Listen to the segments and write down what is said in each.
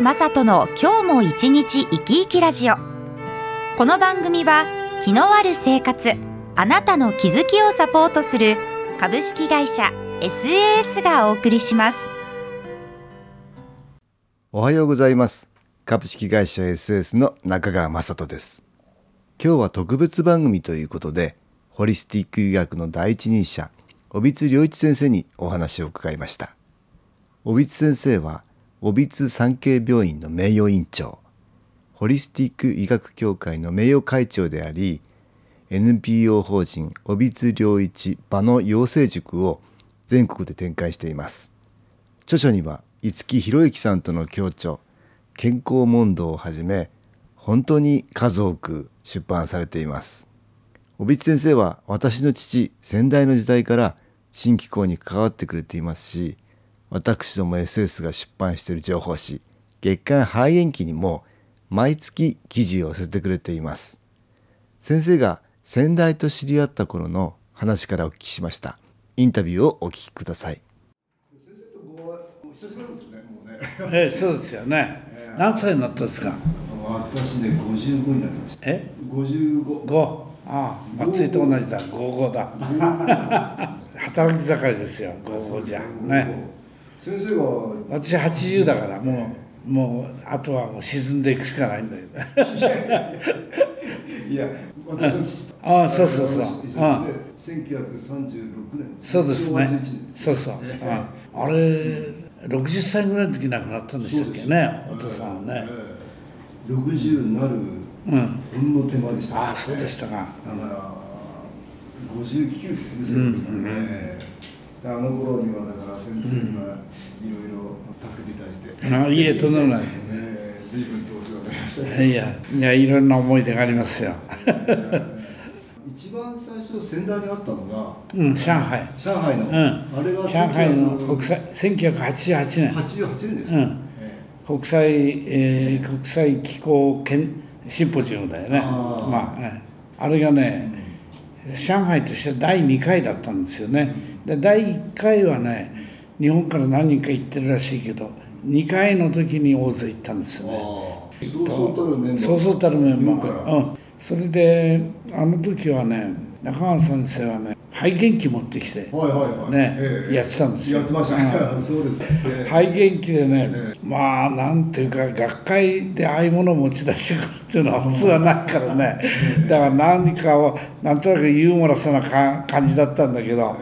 川雅人の今日も一日生き生きラジオ。この番組は気のある生活あなたの気づきをサポートする株式会社 SAS がお送りします。おはようございます。株式会社 SAS の中川雅人です。今日は特別番組ということでホリスティック医学の第一人者小光良一先生にお話を伺いました。小光先生は小光産経病院の名誉院長。ホリスティック医学協会の名誉会長であり NPO 法人小光良一場の養成塾を全国で展開しています。著書には五木博之さんとの共著健康問答をはじめ本当に数多く出版されています。小光先生は私の父先代の時代から新機構に関わってくれていますし私ども SS が出版している情報誌月刊肺炎期にも毎月記事を寄せてくれています先生が先代と知り合った頃の話からお聞きしましたインタビューをお聞きくださいええ、そうですよね。何歳になったんですか？私ね55になりましたえ、55五。ああ、松井と同じだ。五五だ。働き盛りですよ。五五じゃ。ね。先生が私八十だから、もう、もう、あとはもう沈んでいくしかないんだけど。いや私の父とああ、そうそうそう。ああ1936年そうですね昭和11年。そうそう。あああれ、六十歳ぐらいの時亡くなったんでしたっけね。お父さんはね。60になるうん。ほんの手間でした、ああ、そうでしたか。だから59ですね、その時はねであの頃にはだから先生にはいろいろ助けていただいて、あいえ、とんでもない。えー、随分とお世話になりました。ねいや、いや、いろんな思い出がありますよ。一番最初仙台にあったのがうん、上海。上海の、うん。あれは上海の国際1988年。88年です、うん。え国際、えー国際気候研シンポジウムだよね。まあね。あれがね上海としては第2回だったんですよねで第1回はね日本から何人か行ってるらしいけど2回の時に大勢行ったんですよねそうそうたるメンバーそうそれであの時はね中川先生はね肺元気持ってきてはいはいはい。ね。ええ。やってたんですよ。やってましたね、そうです、ええ。肺元気でね、え。まあなんていうか学会でああいうものを持ち出してくるっていうのは普通はないからね。だから何かをなんとなくユーモラスなか感じだったんだけど。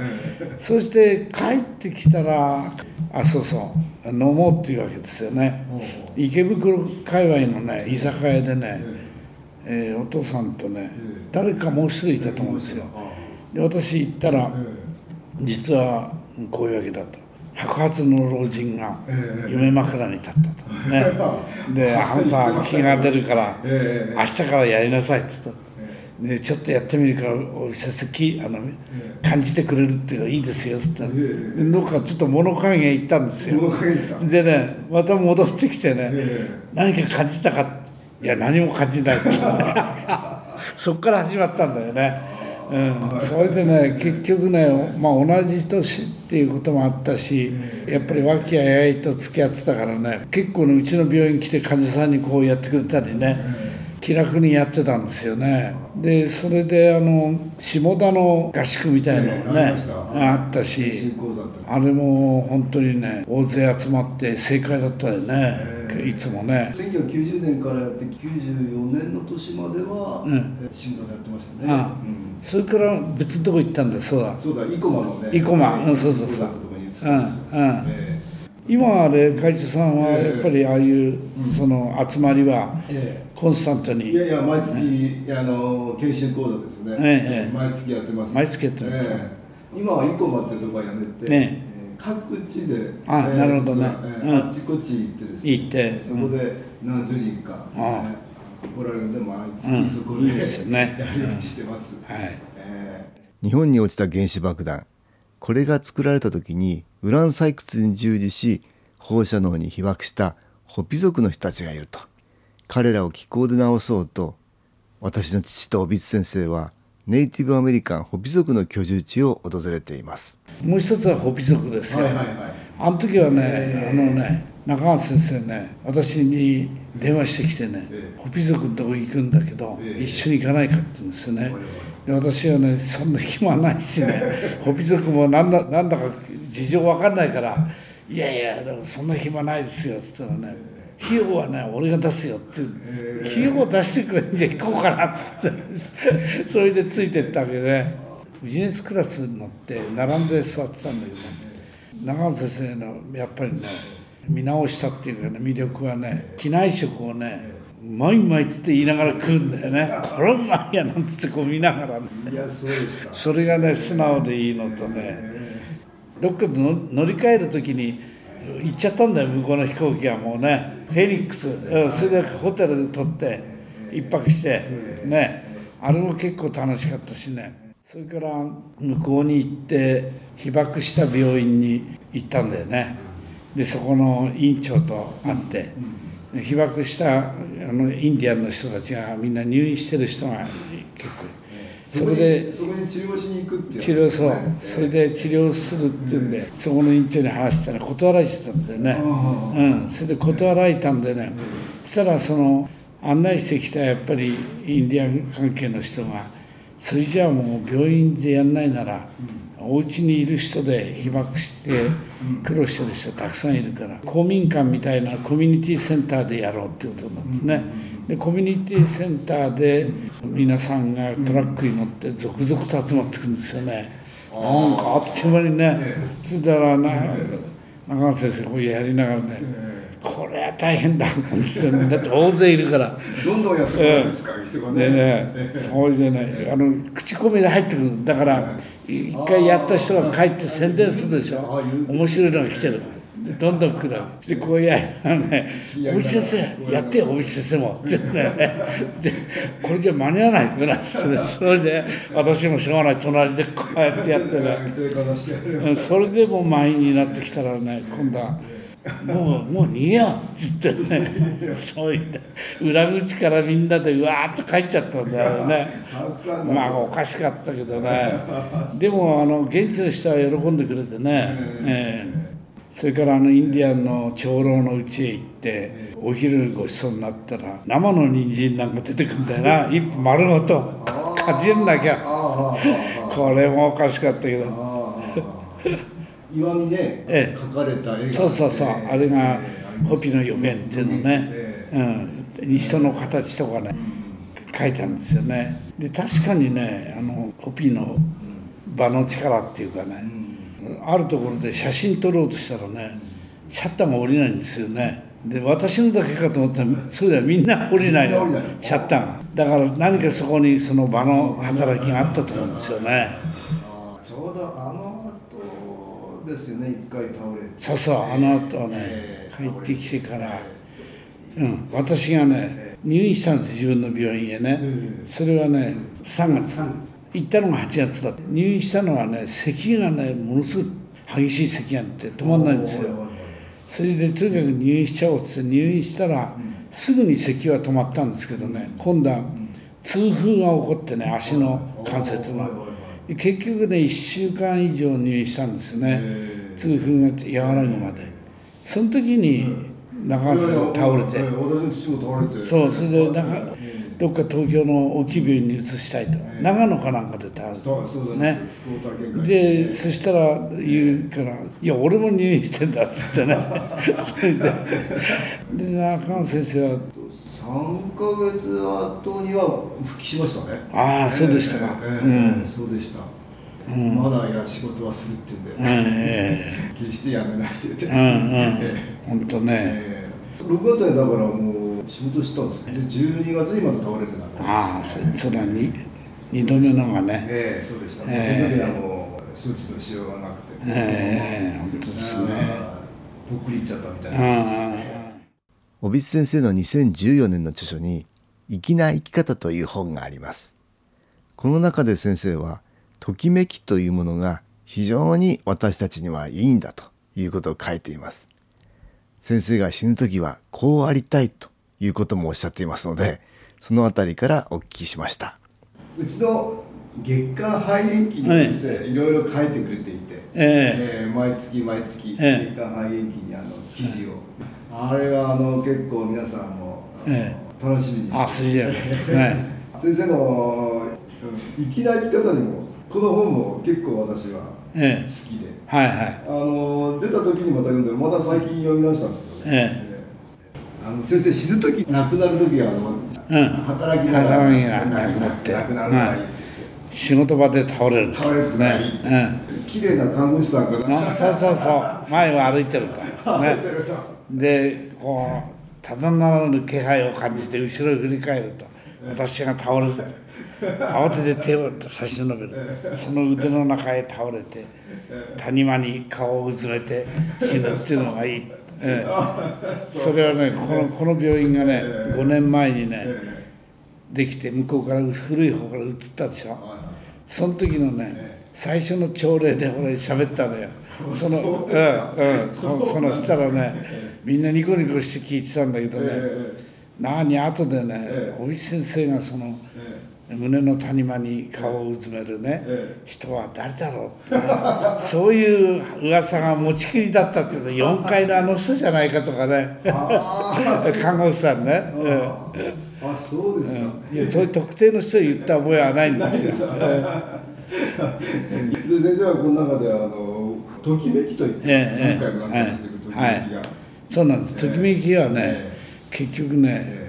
そして帰ってきたらあそうそう。飲もうっていうわけですよね。池袋界隈のね居酒屋でね、えーお父さんとね誰かもう一人いたと思うんですよで私行ったら実はこういうわけだと。白髪の老人が夢枕に立ったと。ね。で あんた気が出るからえ明日からやりなさいって。言ったでちょっとやってみるからお先生きあの感じてくれるっていうのいいですよっつったどっかちょっと物陰へ行ったんですよ。でねまた戻ってきてねえ何か感じたかいや何も感じないって。そっから始まったんだよね、うん、それでね結局ね、まあ、同じ年っていうこともあったしやっぱり和気あいあいと付き合ってたからね結構ねうちの病院来て患者さんにこうやってくれたりね気楽にやってたんですよね。でそれであの下田の合宿みたいなのええあねあったしあれも本当にね大勢集まって正解だったよねいつもね。1990年からやって94年の年までは、うん。え新聞でやってましたね、あうん。それから別のとこ行ったんだ。よそうだ。そうだ生駒のね。生駒。うんそうそうそう。うんうん。え今あれ会長さんはやっぱりああいうその集まりはええ。コンスタントえいにやいや毎月、あの研修講座ですね、ええ毎月やってます。毎月やってます今は生駒ってところはやめて、ねええ各地であなるほどね。あっちこっち行ってですね行って。そこで何十人か、ああ。ね怒られるんで毎月うん。そこで、ね。やり打ちしてます、はい。えー。日本に落ちた原子爆弾。これが作られた時にウラン採掘に従事し放射能に被爆したホピ族の人たちがいると。彼らを気候で治そうと私の父と帯津先生はネイティブアメリカンホピ族の居住地を訪れています。もう一つはホピ族ですよ、あの時はね、あのね、中川先生ね、私に電話してきてね、ホピ族のとこ行くんだけど、一緒に行かないかって言うんですよね。で私はね、そんな暇ないしね、ホピ族もなんだなんだか事情わかんないから、いやいや、でもそんな暇ないですよって言ったらね、費用はね、俺が出すよって費用を出してくれんじゃ行こうかなって言って、それでついてったわけで。ビジネスクラスに乗って並んで座ってたんだけど長野先生のやっぱりね見直したっていうかね魅力はね機内食をねうまいうまいっつって言いながら食うんだよね。これうまいやなんつってこう見ながらね。いやそうですか。それがね素直でいいのとね。どっかでの乗り換える時に行っちゃったんだよ向こうの飛行機はもうね。フェニックス。うんそれでホテル取って一泊してね。あれも結構楽しかったしね。それから向こうに行って被爆した病院に行ったんだよね。でそこの院長と会って被爆したあのインディアンの人たちがみんな入院してる人が結構それでそこに治療しに行くっていう治療そう。それで治療するっていうんでそこの院長に話したら断られてたんだよね。うんそれで断られたんでね。そしたらその案内してきたやっぱりインディアン関係の人がそれじゃあもう病院でやんないならお家にいる人で被爆して苦労してる人たくさんいるから公民館みたいなコミュニティセンターでやろうっていうことになってねでコミュニティセンターで皆さんがトラックに乗って続々と集まってくるんですよね。なんかあっという間にねそれからな中川先生こうやりながらねこれは大変だなんですよねだって大勢いるから。どんどんやってくるんですか、人がでね、それでね、あの口コミで入ってくる。だから、一回やった人が帰って宣伝するでしょ、面白いのが来てる。って。でどんどん来る でこうやあのね「大内先生やってよ大内先生も」ってねでこれじゃ間に合わないよなっつってねそれで私もしょうがない隣でこうやってやってね。うんそれでもう満員になってきたらね今度はもうもう逃げようっつってね。そう言って裏口からみんなでうわーっと帰っちゃったんだよね。まあおかしかったけどね。でもあの現地の人は喜んでくれてね、ええそれからあのインディアンの長老の家へ行ってお昼ごちそうになったら生の人参なんか出てくるんだよな。一本丸ごとかじんなきゃ。これもおかしかったけど。岩にね、ええ。描かれた絵がそうそうそう。あれがホピの予言っていうのね、うん、人の形とかね書いたんですよね。で確かにねあのホピの場の力っていうかね、あるところで写真撮ろうとしたらねシャッターが下りないんですよね。で私のだけかと思ったらそうではみんな降りないのシャッターが。だから何かそこにその場の働きがあったと思うんですよね。ちょうどあの後ですよね一回倒れて。そうそうあの後はねえ帰ってきてから、うん、私がね入院したんです自分の病院へね、それはね3月行ったのが8月だ入院したのはね咳がねものすごい激しい咳があって止まんないんですよ。それでとにかく入院しちゃおうっつって入院したらすぐに咳は止まったんですけどね。今度は痛風が起こってね足の関節の。で結局ね1週間以上入院したんですよね。痛風が和らぐまで。その時に中川先生が倒れて。そうそれでなんかどっか東京の大きい病院に移したいと。長野かなんかで倒れそうそうてねで。そしたら言うから「いや俺も入院してんだ」っつってね。でで中川先生は3ヶ月後には復帰しましたね。ああそうでしたか、ええうん。そうでした、まだいや仕事はするって言うんで、え 決してやめないって言って、えうんうん。本当ね。ええ。6月にだからもう仕事してたんですで12月にまた倒れてなくああそそれは 2, 二度目のがね。ええそうでした、ええ。その時はもう処置のしようがなくて、ええ本当ですね。あーぽっくりいっちゃったみたいうんなですね帯津先生の2014年の著書に粋な生き方という本があります。この中で先生は、ときめきというものが非常に私たちにはいいんだということを書いています。先生が死ぬ時はこうありたいということもおっしゃっていますので、そのあたりからお聞きしました。うちの月刊肺炎記に先生、い。ろいろ書いてくれていて、ええ。ー毎月毎月ええ。月刊肺炎記にあの記事を、あれはあの結構皆さんも、あのえ楽しみにしてあね 先生のうん粋な生き方にもこの本も結構私は好え。えきで、はいはい。あの出た時にまた読んでまた最近読み直したんですけどね、えあの先生死ぬ時亡くなる時はあの、うん働きながら働きがなくなって亡くなるのがいいって仕事場で倒れる倒れるのがい。いってね綺麗な看護師さんかうんな。あそうそうそう。前を歩いてると。ね。でこうただならぬ気配を感じて後ろへ振り返ると。私が倒れて慌てて手を差し伸べる。その腕の中へ倒れて谷間に顔をうずめて死ぬっていうのがいい、ええ。それはねこのこの病院がね5年前にねできて向こうから古い方から移ったでしょ。その時のね最初の朝礼で俺喋ったのよ。そのそうんうん。そそのしたらねみんなニコニコして聞いてたんだけどね何後でねえ尾木先生がその胸の谷間に顔をうずめるね。え人は誰だろうってね。そういう噂が持ちきりだったっていうの4階のあの人じゃないかとかね。看護師さんね、うんああそうですか、いやそういう特定の人を言った覚えはないんですよ。で先生はこの中であのときめきと言ってます、ええ今回も何か出てくるときめきが、はい。そうなんです。ときめきはね、え結局ね、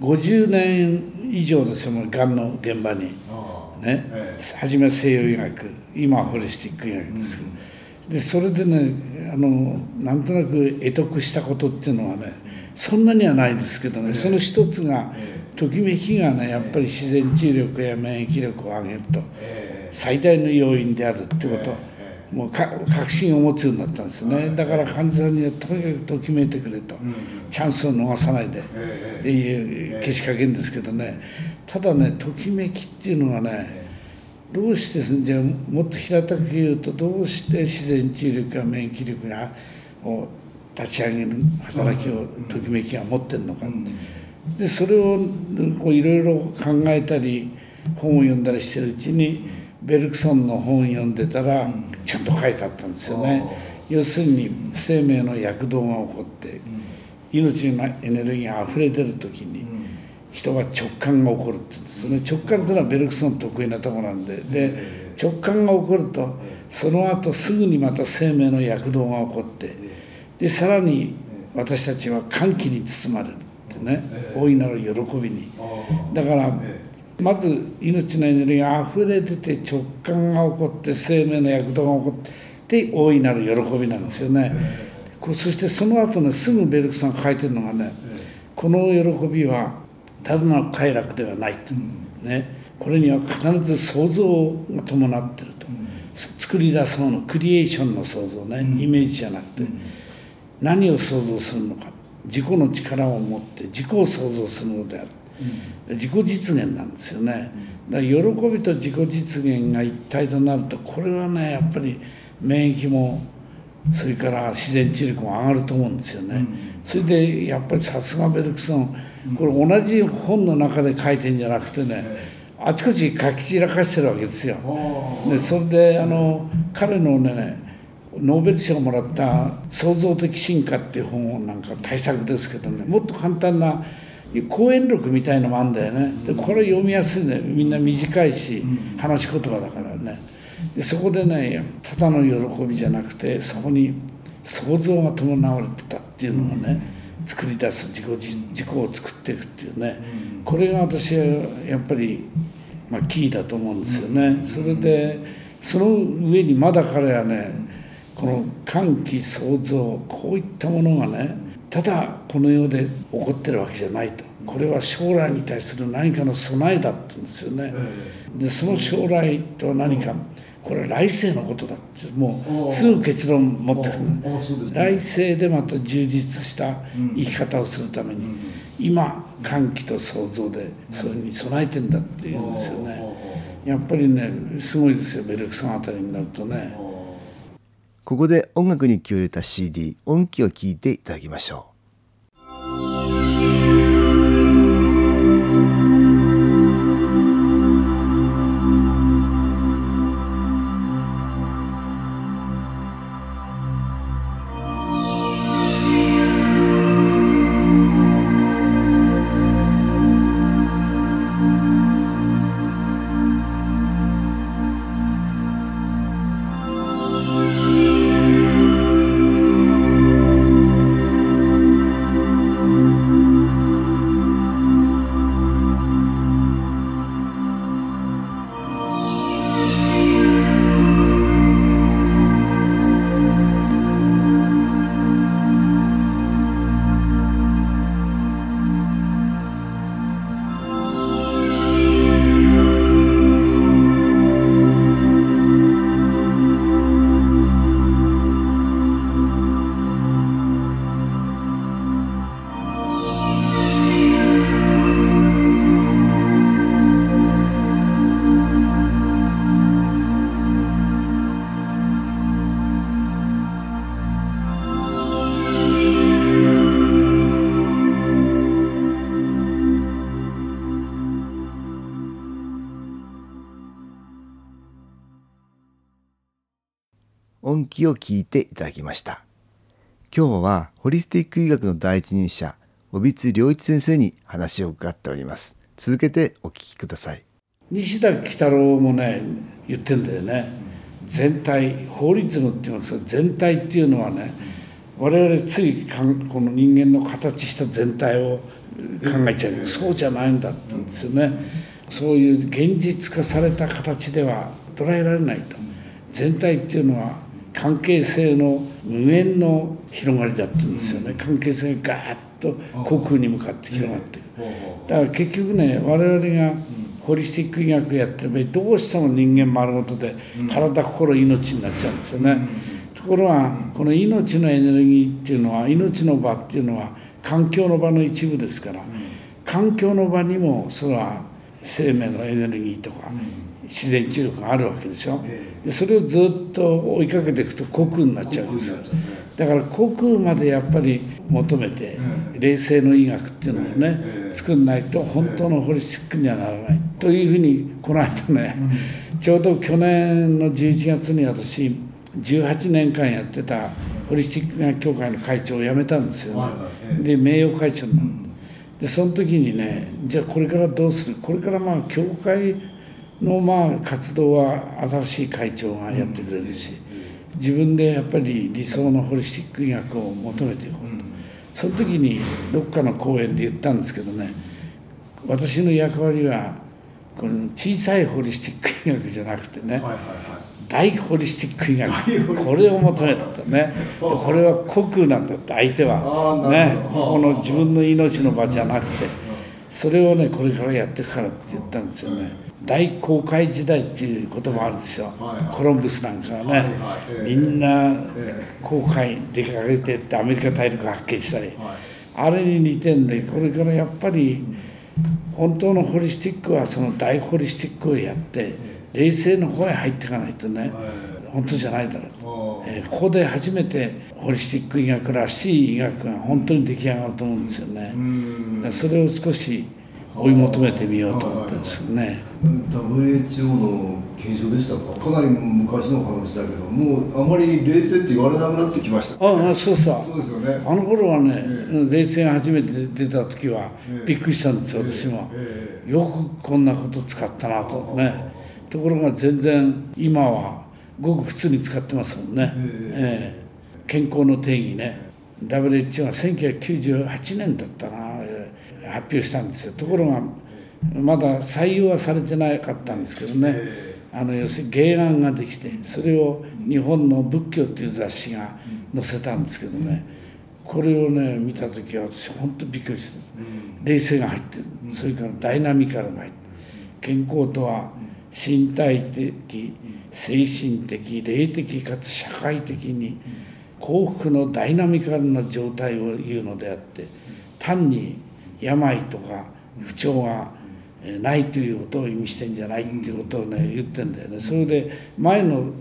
50年以上ですよ、がんの現場に。ね。え、初めは西洋医学、今はホリスティック医学ですけど、でそれでねあの、なんとなく得得したことっていうのはね、そんなにはないんですけどね、その一つが、ときめきがね、やっぱり自然治癒力や免疫力を上げると、え最大の要因であるってこと、えもうか確信を持つようになったんですよね、だから患者さんにはとにかくときめいてくれと、チャンスを逃さないで。えっていうけしかけんですけどね。ただねときめきっていうのはねどうしてじゃあもっと平たく言うとどうして自然治癒力や免疫力がを立ち上げる働きをときめきが持ってるのか、でそれをこういろいろ考えたり本を読んだりしてるうちにベルクソンの本を読んでたらちゃんと書いてあったんですよね。要するに生命の躍動が起こって命のエネルギーが溢れ出る時に人は直感が起こるって言うんですよね。直感というのはベルクソン得意なところなんで。で直感が起こるとその後すぐにまた生命の躍動が起こってでさらに私たちは歓喜に包まれるってね。大いなる喜びに。だからまず命のエネルギーが溢れ出て直感が起こって生命の躍動が起こって大いなる喜びなんですよね。こうそしてその後ねすぐベルクさんが書いてるのがねこの喜びはただの快楽ではないと、ね、これには必ず想像が伴ってると、作り出すものクリエーションの想像ね、イメージじゃなくて、何を想像するのか。自己の力を持って自己を想像するのである、自己実現なんですよね。だから喜びと自己実現が一体となるとこれはねやっぱり免疫もそれから自然治癒力も上がると思うんですよね、それでやっぱりさすがベルクソンこれ同じ本の中で書いてんじゃなくてねあちこち書き散らかしてるわけですよ。でそれであの彼のねノーベル賞をもらった「創造的進化」っていう本なんか大作ですけどねもっと簡単な講演録みたいのもあるんだよね。でこれ読みやすいねみんな短いし話し言葉だからね。でそこでねただの喜びじゃなくてそこに想像が伴われてたっていうのがね作り出す自己自己を作っていくっていうね。これが私はやっぱり、まあ、キーだと思うんですよね。それでその上にまだ彼はねこの歓喜創造こういったものがねただこの世で起こってるわけじゃないと。これは将来に対する何かの備えだって言うんですよね。でその将来とは何か。これは来世のことだって。もうすぐ結論持ってくる、来世でまた充実した生き方をするために、今歓喜と創造でそれに備えてんだっていうんですよね。やっぱりねすごいですよ。ベルクさんあたりになるとねここで音楽に気を入れた CD 音機を聴いていただきましょう。を聞いていただきました。今日はホリスティック医学の第一人者帯津良一先生に話を伺っております。続けてお聞きください。西田喜太郎もね言ってんだよね。全体法律のっていうんですか全体っていうのはね我々ついこの人間の形した全体を考えちゃうけどそうじゃないんだって言うんですよね。そういう現実化された形では捉えられないと。全体っていうのは関係性の無限の広がりだって言うんですよね。関係性がガーッと虚空に向かって広がっていくだから結局ね我々がホリスティック医学やってる場合どうしても人間丸ごとで体心命になっちゃうんですよね。ところがこの命のエネルギーっていうのは命の場っていうのは環境の場の一部ですから環境の場にもそれは生命のエネルギーとか自然治療があるわけでしょでそれをずっと追いかけていくと虚空になっちゃうんですよ。だから虚空までやっぱり求めて冷静の医学っていうのをね作んないと本当のホリスティックにはならない。というふうにこの間ねちょうど去年の11月に私18年間やってたホリスティック学協会の会長を辞めたんですよね。で名誉会長になるでその時にねじゃあこれからどうする？これからまあ協会のまあ活動は新しい会長がやってくれるし自分でやっぱり理想のホリスティック医学を求めていこうと。その時にどっかの講演で言ったんですけどね私の役割はこの小さいホリスティック医学じゃなくてね、大ホリスティック医学これを求めたとね これは虚空なんだって相手は。ねこの自分の命の場じゃなくて。それをねこれからやっていくからって言ったんですよね。大航海時代っていうこともあるんですよ、コロンブスなんかはね、みんな航海出かけてってアメリカ大陸発見したり、あれに似てんでこれからやっぱり本当のホリスティックはその大ホリスティックをやって冷静の方へ入っていかないとね本当じゃないだろうと、えー、ここで初めてホリスティック医学らしい医学が本当に出来上がると思うんですよね。それを少し追い求めてみようと思ってですね。WHO の検証でしたか？かなり昔の話だけどもうあまり冷静って言われなくなってきました、ね、ああそうそう。そうですよね。あの頃はね、えー、冷静が初めて出た時はびっくりしたんですよ、えー、私も、えー、よくこんなこと使ったなとね。ところが全然今はごく普通に使ってますもんね、えー、健康の定義ね。WHO は1998年だったな発表したんですよ。ところがまだ採用はされてなかったんですけどね。あの要するに原案ができてそれを日本の仏教っていう雑誌が載せたんですけどね。これをね見た時は私本当びっくりして冷静が入ってる。それからダイナミカルが入って健康とは身体的精神的霊的かつ社会的に幸福のダイナミカルな状態を言うのであって単に病とか不調がないということを意味してんじゃないっていうことをね言ってんだよね。それで前の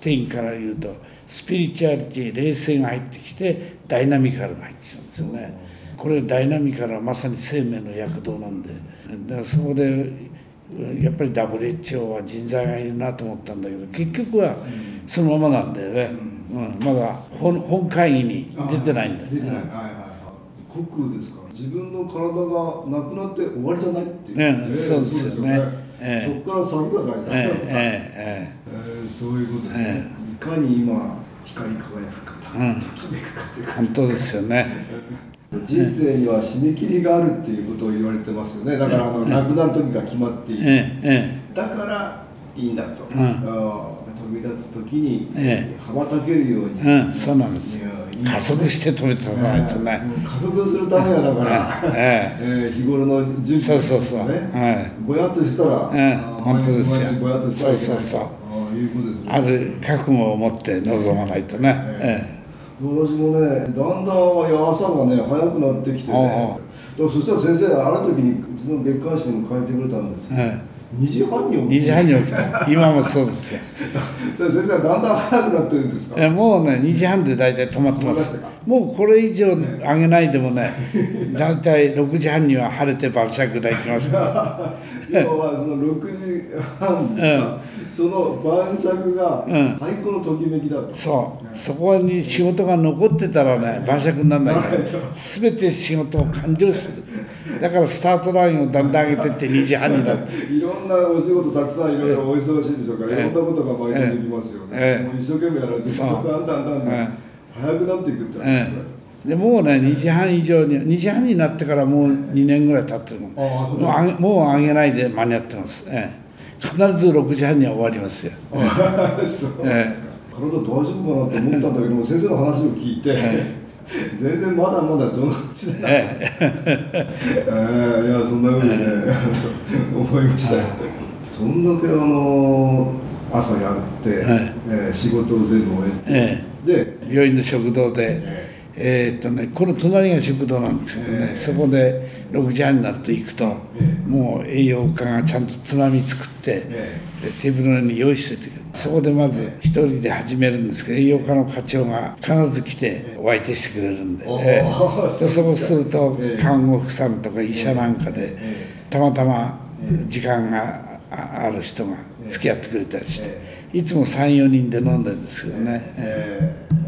定義から言うとスピリチュアリティ冷静が入ってきてダイナミカルが入ってきたんですよね。これダイナミカルはまさに生命の躍動なんで。だからそこでやっぱり WHO は人材がいるなと思ったんだけど結局はそのままなんだよね、うん、まだ本本会議に出てないんだよ出てない、はいはいはい、国ですか？ら自分の体がなくなって終わりじゃないっていう、ね。そうですよね。ええ。そこから先が大事だえから、えええ。ーそういうことですね、えいかに今光り輝くかと、うん。ときめくかっていう。かえ本当ですよね。人生には締め切りがあるっていうことを言われてますよね。だからあの亡くなる時が決まっている、だからいいんだと、んあー飛び立つ時に、え羽ばたけるように、えうんそうなんです。いやいい加速して止めておかないとね。うん加速するためはだから、ええー日頃の準備そうそうそう。ですよね、はいぼやっとしたら、えー本当ですよ。ぼやっとしたら。そうそうそう。あーいうことですね。ある覚悟を持って臨まないとね、ええ私もねだんだん朝がね早くなってきてね。だからそしたら先生ある時にうちの月刊誌にも書いてくれたんですよ、え2時半にえ、2起きて時半に起きた今もそうですよ。そ れ先生はだんだん早くなってるんですか？えもうね2時半で大体止まってます。もうこれ以上上げないでもね大体6時半には晴れて晩酌が行きます 今はその6時半ですか、その晩酌がうん。最高のときめきだった、そう。そこに仕事が残ってたらね晩酌にならないから。全て仕事を完了してる。だからスタートラインをだんだん上げてって2時半になっていろんなお仕事たくさんいろいろお忙しいでしょうから、いろんなことが毎回できますよね、ええ。もう一生懸命やられてだんだんだんだんええ。早くなっていくってことですね、でもうね2時半以上に2時半になってからもう2年ぐらい経ってるもう上げもう上げないで間に合ってます、ええ必ず6時半には終わりますよ。そうですか、体大丈夫かなと思ったんだけども先生の話を聞いて、全然まだまだ序の口だな、ええ。ー いやそんなふうにね、思いましたよ、そんだけあの朝やって、はい。えー仕事を全部終えて、でえ。病院の食堂で、えーっとね、この隣が食堂なんですけどね、そこで6時半になると行くと、もう栄養価がちゃんとつまみ作って、えでテーブルの上に用意しててそこでまず一人で始めるんですけど栄養価の課長が必ず来てお相手してくれるんで,、ええそうでそうするとええ看護婦さんとか医者なんかでえたまたま時間があある人が付き合ってくれたりしていつも34人で飲んでるんですけどね、ええ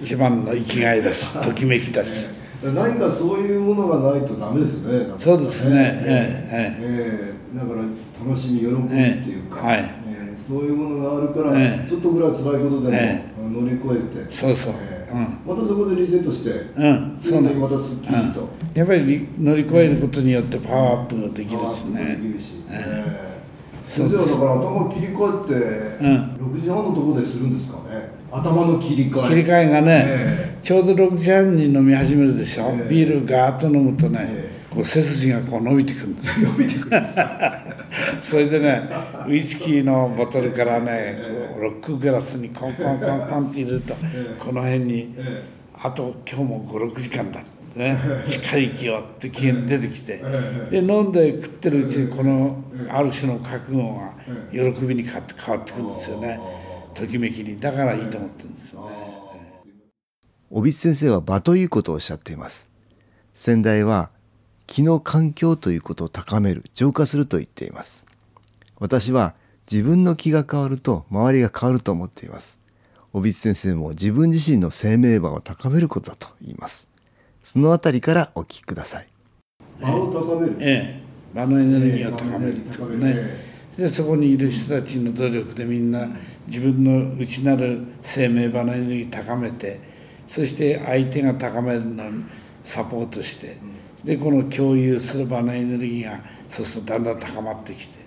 一番の生きがいだしときめきだし。何かそういうものがないとダメですね。なんかそうですね。ええええ。えだから楽しみ喜びっていうか、ええはい。ええ。そういうものがあるから、ええ。ちょっとぐらい辛いことでも、え乗り越えて、そうそう。ええ。うん。またそこでリセットして、うん。次そうなんまたすっきりと、やっぱりり乗り越えることによってパワーアップができるしね。できるし、ええ。そうです。先生はだから頭切り替えって、うん。6時半のところでするんですかね頭の切り替え。切り替えがね、えちょうど6時半に飲み始めるでしょ、ええ。ビールガーッと飲むとね、えこう背筋がこう伸びてくるんですよ。伸びてくるんですか？それでねウイスキーのボトルからねこうロックグラスにコンコンコンコンって入れると、この辺に、えあと今日も56時間だってねしっかり生きようって気が出てきてで飲んで食ってるうちにこのある種の覚悟が喜びに変わって変わってくるんですよねときめきにだからいいと思ってるんですよね。小渕先生は場ということをおっしゃっています。先代は気の環境ということを高める浄化すると言っています。私は自分の気が変わると周りが変わると思っています。小渕先生も自分自身の生命場を高めることだと言います。そのあたりからお聞きください。場を高めるええ、場のエネルギーを高めるってことね、でそこにいる人たちの努力でみんな自分の内なる生命場のエネルギー高めてそして相手が高めるのをサポートしてでこの共有する場のエネルギーがそうするとだんだん高まってきて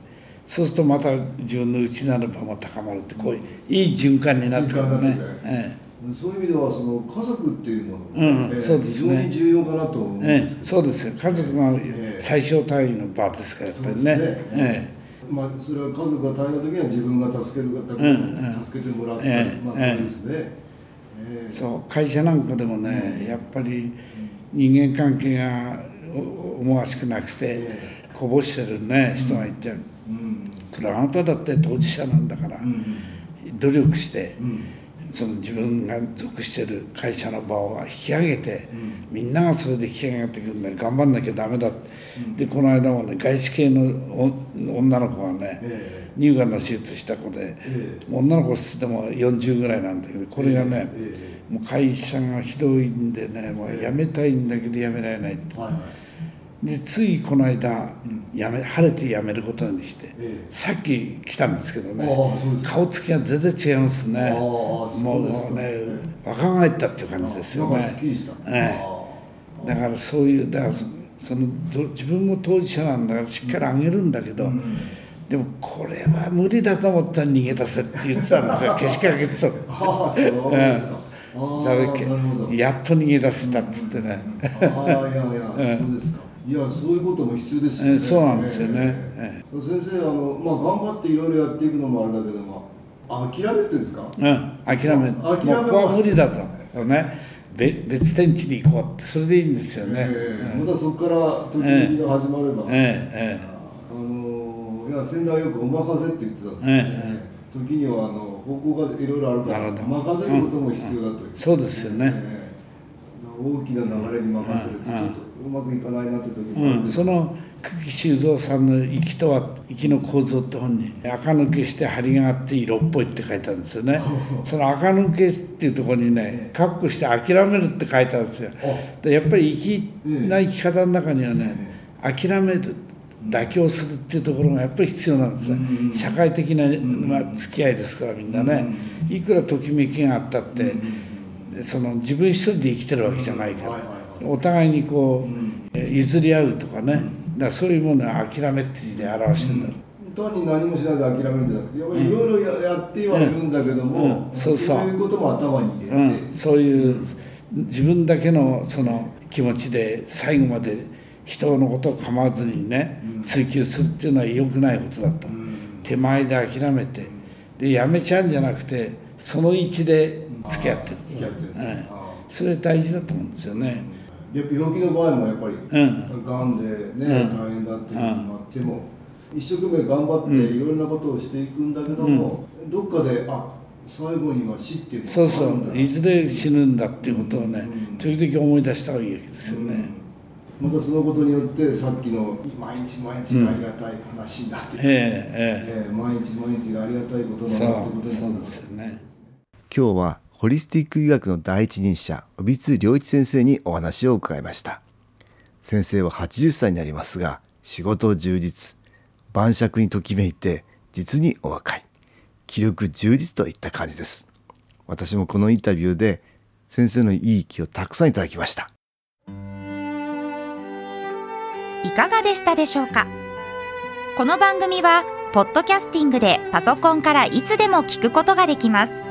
そうするとまた自分の内なる場も高まるってこういういい循環になってくるね。循環になってくる。えそういう意味ではその家族っていうものが、そうですね。非常に重要かなと思うんええですけど、そうですよ。家族がええ。最小単位の場ですからやっぱりね。ね。ええまあ、それは家族が大変な時には自分が助ける方、うんうん。助けてもらった、ええまあ、えで。すね、ええ。そう会社なんかでもねやっぱり人間関係がお思わしくなくてこぼしてるね人がいてうん。これあなただって当事者なんだからうん。努力してうんその自分が属してる会社の場を引き上げてうん。みんながそれで引き上げていくんだ。よ頑張んなきゃダメだ。でこの間もね外資系のお女の子がねえ乳がんの手術した子でええ。女の子っつっても40ぐらいなんだけどこれがねえもう会社がひどいんでねもう辞めたいんだけど辞められないえはいはいでついこの間辞め晴れて辞めることにしてええ。さっき来たんですけどね顔つきが全然違いますね。もそうね若返ったっていう感じですよね。だからそういうだからそそのど自分も当事者なんだからしっかりあげるんだけど、でもこれは無理だと思ったら逃げ出せって言ってたんですよ。けしかけてたの。ああそうですやっと逃げ出せたっつってね、ああいやいや、そうですかいやそういうことも必要ですよね。えそうなんですよね。ええ先生あの、まあ、頑張っていろいろやっていくのもあれだけどもあ諦めってですか？うん、諦め諦めはここは無理だと。ね。べ別天地に行こうって。それでいいんですよね、ええまたそこから時々が始まれば、えええあのいや先代はよく「お任せ」って言ってたんですけど、ね。え時にはあの方向がいろいろあるから任せることも必要だという、えそうですよね、ええ大きな流れに任せるとちょっとうまくいかないなって時うん、その久喜修造さんの「息とは息の構造」って本に「赤抜けして張りがあって色っぽい」って書いてあるんですよね。その赤抜けっていうところにね「カッコして諦める」って書いてあるんですよ。でやっぱり生きな生き方の中にはね諦める妥協するっていうところがやっぱり必要なんですね社会的な、まあ、付き合いですからみんなね。いくらときめきがあったってその自分一人で生きてるわけじゃないからお互いにこう、え譲り合うとかね、だからそういうものは諦めって字で表してるんだ。ろう、単に何もしないで諦めるん。じゃなくていろいろややってはいるん。だけども、うん。うん。そうそういうことも頭に入れて、うん、そういう自分だけのその気持ちで最後まで人のことを構わずにね追求するっていうのは良くないことだと、手前で諦めてでやめちゃうん。じゃなくてその位置で付き合ってる、付き合ってる、それ大事だと思うん。ですよね、あやっぱ病気の場合もやっぱり、ん。がんでね、うん。大変だっていうこともあっても、一生懸命頑張っていろんなことをしていくんだけども、どっかであ最後には死っていうのがそうそあるんだういずれ死ぬんだっていうことをね、うん。時々思い出した方がいいわけですよね、またそのことによってさっきの毎日毎日がありがたい話になって、ええええ。え毎日毎日がありがたいことなんだってことにする。そうですよね。今日はホリスティック医学の第一人者帯津良一先生にお話を伺いました。先生は80歳になりますが仕事充実晩酌にときめいて実にお若い。気力充実といった感じです。私もこのインタビューで先生のいい気をたくさんいただきました。いかがでしたでしょうか？この番組はポッドキャスティングでパソコンからいつでも聞くことができます。